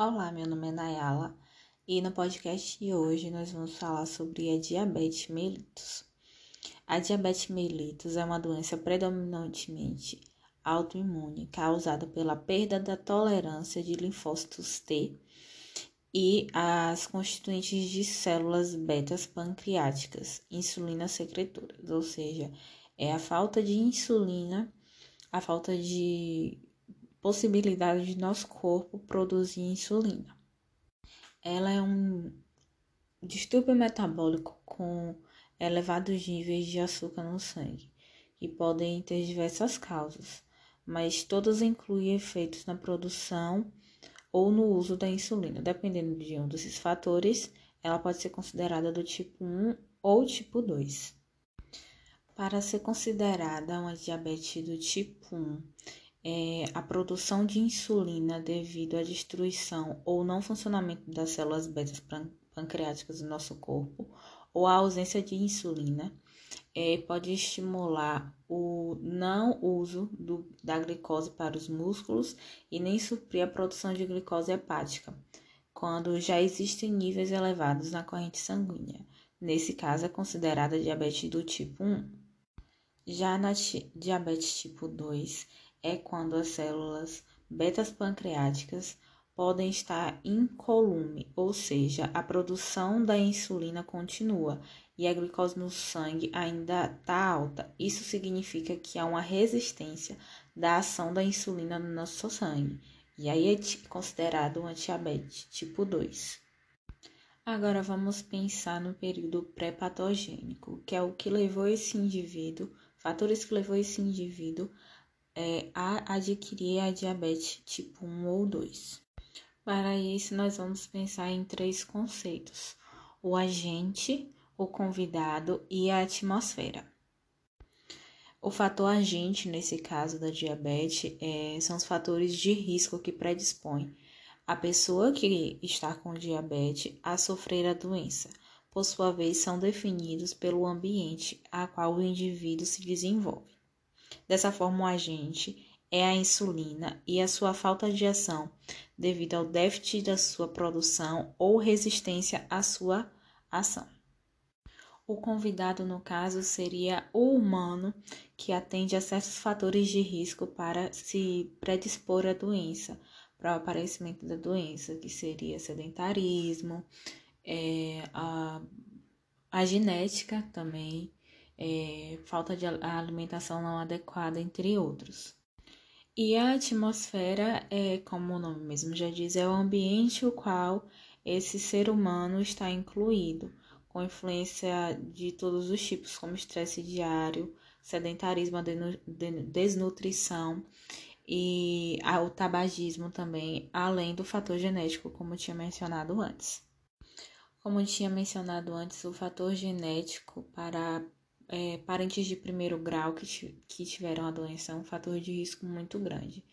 Olá, meu nome é Nayala e no podcast de hoje nós vamos falar sobre a diabetes mellitus. A diabetes mellitus é uma doença predominantemente autoimune causada pela perda da tolerância de linfócitos T e as constituintes de células betas pancreáticas, insulina secretoras, ou seja, é a falta de insulina, a falta de possibilidade de nosso corpo produzir insulina. Ela é um distúrbio metabólico com elevados níveis de açúcar no sangue, que podem ter diversas causas, mas todas incluem efeitos na produção ou no uso da insulina. Dependendo de um desses fatores, ela pode ser considerada do tipo 1 ou tipo 2. Para ser considerada uma diabetes do tipo 1, é, a produção de insulina devido à destruição ou não funcionamento das células betas pancreáticas do nosso corpo, ou a ausência de insulina, é, pode estimular o não uso do, da glicose para os músculos e nem suprir a produção de glicose hepática, quando já existem níveis elevados na corrente sanguínea. Nesse caso, é considerada diabetes do tipo 1. Já na diabetes tipo 2, é quando as células betas pancreáticas podem estar incolume, ou seja, a produção da insulina continua e a glicose no sangue ainda está alta. Isso significa que há uma resistência da ação da insulina no nosso sangue. E aí é considerado um diabetes tipo 2. Agora vamos pensar no período pré-patogênico, que é o que levou esse indivíduo, fatores que levou esse indivíduo é, a adquirir a diabetes tipo 1 ou 2. Para isso, nós vamos pensar em três conceitos: o agente, o convidado e a atmosfera. O fator agente, nesse caso da diabetes, é, são os fatores de risco que predispõem a pessoa que está com diabetes a sofrer a doença. Por sua vez, são definidos pelo ambiente a qual o indivíduo se desenvolve. Dessa forma, o agente é a insulina e a sua falta de ação devido ao déficit da sua produção ou resistência à sua ação. O convidado, no caso, seria o humano que atende a certos fatores de risco para se predispor à doença, para o aparecimento da doença, que seria sedentarismo, é, a, a genética também, é, falta de alimentação não adequada, entre outros. E a atmosfera é, como o nome mesmo já diz, é o ambiente o qual esse ser humano está incluído, com influência de todos os tipos, como estresse diário, sedentarismo, desnutrição e o tabagismo também, além do fator genético, como tinha mencionado antes. Como tinha mencionado antes, o fator genético para é, parentes de primeiro grau que, que tiveram a doença é um fator de risco muito grande.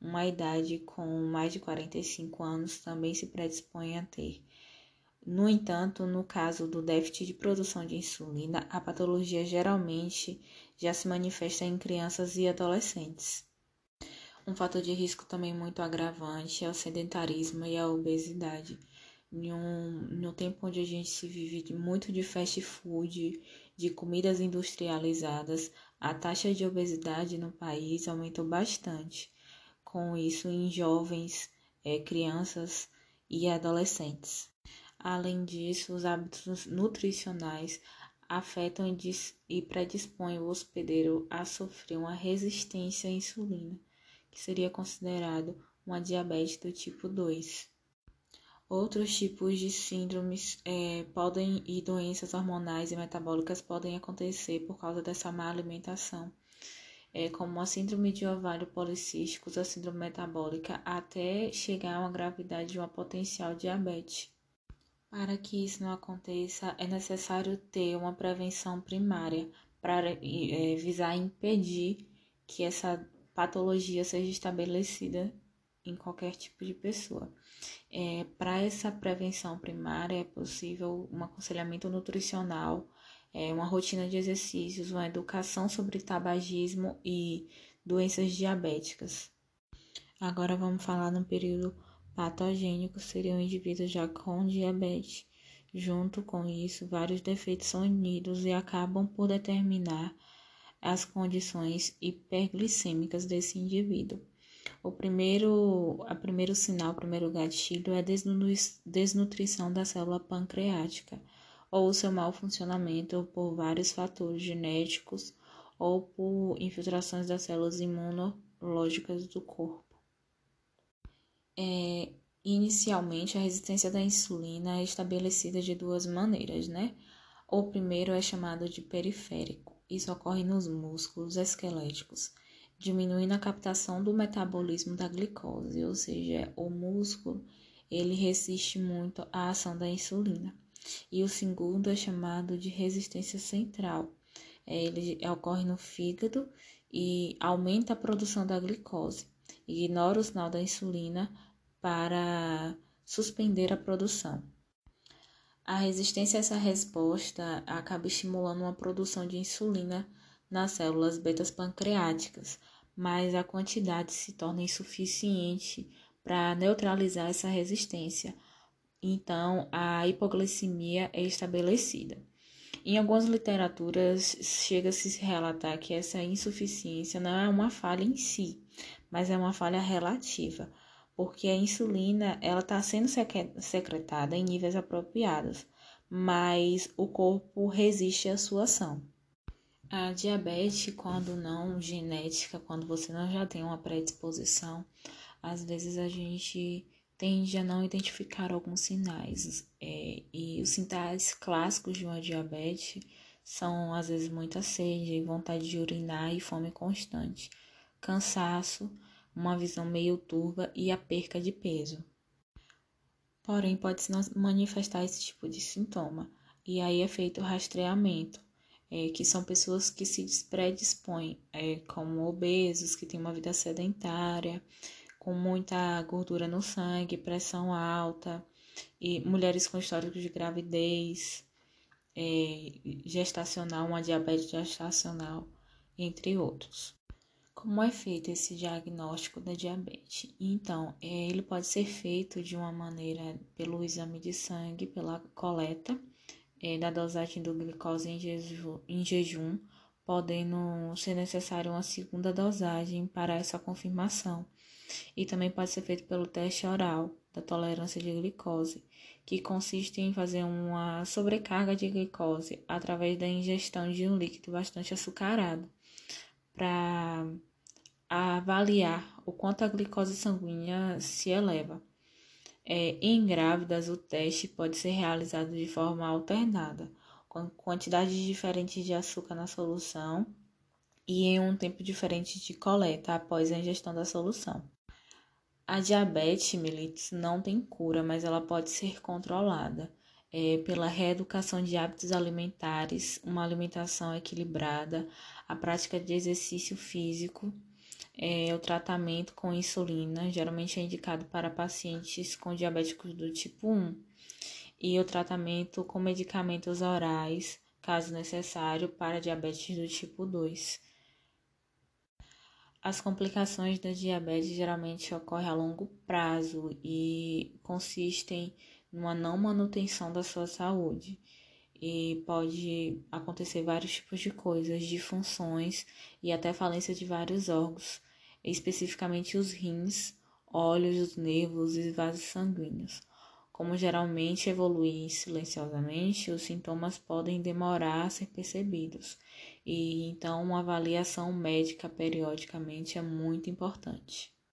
Uma idade com mais de 45 anos também se predispõe a ter. No entanto, no caso do déficit de produção de insulina, a patologia geralmente já se manifesta em crianças e adolescentes. Um fator de risco também muito agravante é o sedentarismo e a obesidade. Um, no tempo onde a gente se vive muito de fast food, de comidas industrializadas, a taxa de obesidade no país aumentou bastante. Com isso, em jovens, é, crianças e adolescentes. Além disso, os hábitos nutricionais afetam e predispõem o hospedeiro a sofrer uma resistência à insulina, que seria considerado uma diabetes do tipo 2. Outros tipos de síndromes é, podem e doenças hormonais e metabólicas podem acontecer por causa dessa má alimentação, é, como a síndrome de ovário policístico, a síndrome metabólica, até chegar a uma gravidade de uma potencial diabetes. Para que isso não aconteça, é necessário ter uma prevenção primária para é, visar impedir que essa patologia seja estabelecida em qualquer tipo de pessoa. É, Para essa prevenção primária é possível um aconselhamento nutricional, é, uma rotina de exercícios, uma educação sobre tabagismo e doenças diabéticas. Agora vamos falar no período patogênicos seriam indivíduos já com diabetes. Junto com isso, vários defeitos são unidos e acabam por determinar as condições hiperglicêmicas desse indivíduo. O primeiro, a primeiro sinal, o primeiro gatilho é a desnutrição da célula pancreática ou o seu mau funcionamento por vários fatores genéticos ou por infiltrações das células imunológicas do corpo. É, inicialmente, a resistência da insulina é estabelecida de duas maneiras, né? O primeiro é chamado de periférico. Isso ocorre nos músculos esqueléticos diminuindo a captação do metabolismo da glicose, ou seja, o músculo ele resiste muito à ação da insulina. E o segundo é chamado de resistência central. É, ele ocorre no fígado e aumenta a produção da glicose. Ignora o sinal da insulina para suspender a produção. A resistência a essa resposta acaba estimulando uma produção de insulina nas células betas pancreáticas, mas a quantidade se torna insuficiente para neutralizar essa resistência. Então, a hipoglicemia é estabelecida. Em algumas literaturas, chega-se a relatar que essa insuficiência não é uma falha em si, mas é uma falha relativa, porque a insulina ela está sendo secretada em níveis apropriados, mas o corpo resiste à sua ação. A diabetes, quando não genética, quando você não já tem uma predisposição, às vezes a gente tende a não identificar alguns sinais. É, e os sinais clássicos de uma diabetes são, às vezes, muita sede, vontade de urinar e fome constante, cansaço, uma visão meio turva e a perca de peso. Porém, pode-se manifestar esse tipo de sintoma, e aí é feito o rastreamento é, que são pessoas que se predispõem, é, como obesos, que têm uma vida sedentária, com muita gordura no sangue, pressão alta, e mulheres com histórico de gravidez, é, gestacional, uma diabetes gestacional, entre outros. Como é feito esse diagnóstico da diabetes? Então, é, ele pode ser feito de uma maneira pelo exame de sangue, pela coleta é, da dosagem do glicose em em jejum, podendo ser necessária uma segunda dosagem para essa confirmação. E também pode ser feito pelo teste oral da tolerância de glicose, que consiste em fazer uma sobrecarga de glicose através da ingestão de um líquido bastante açucarado, para avaliar o quanto a glicose sanguínea se eleva. É, em grávidas, o teste pode ser realizado de forma alternada, com quantidades diferentes de açúcar na solução e em um tempo diferente de coleta após a ingestão da solução. A diabetes mellitus não tem cura, mas ela pode ser controlada é, pela reeducação de hábitos alimentares, uma alimentação equilibrada, a prática de exercício físico é, o tratamento com insulina geralmente é indicado para pacientes com diabéticos do tipo 1 e o tratamento com medicamentos orais, caso necessário, para diabetes do tipo 2. As complicações da diabetes geralmente ocorrem a longo prazo e consistem numa não manutenção da sua saúde. E pode acontecer vários tipos de coisas, de funções e até falência de vários órgãos, especificamente os rins, olhos, os nervos e vasos sanguíneos. Como geralmente evoluem silenciosamente, os sintomas podem demorar a ser percebidos, e então uma avaliação médica periodicamente é muito importante.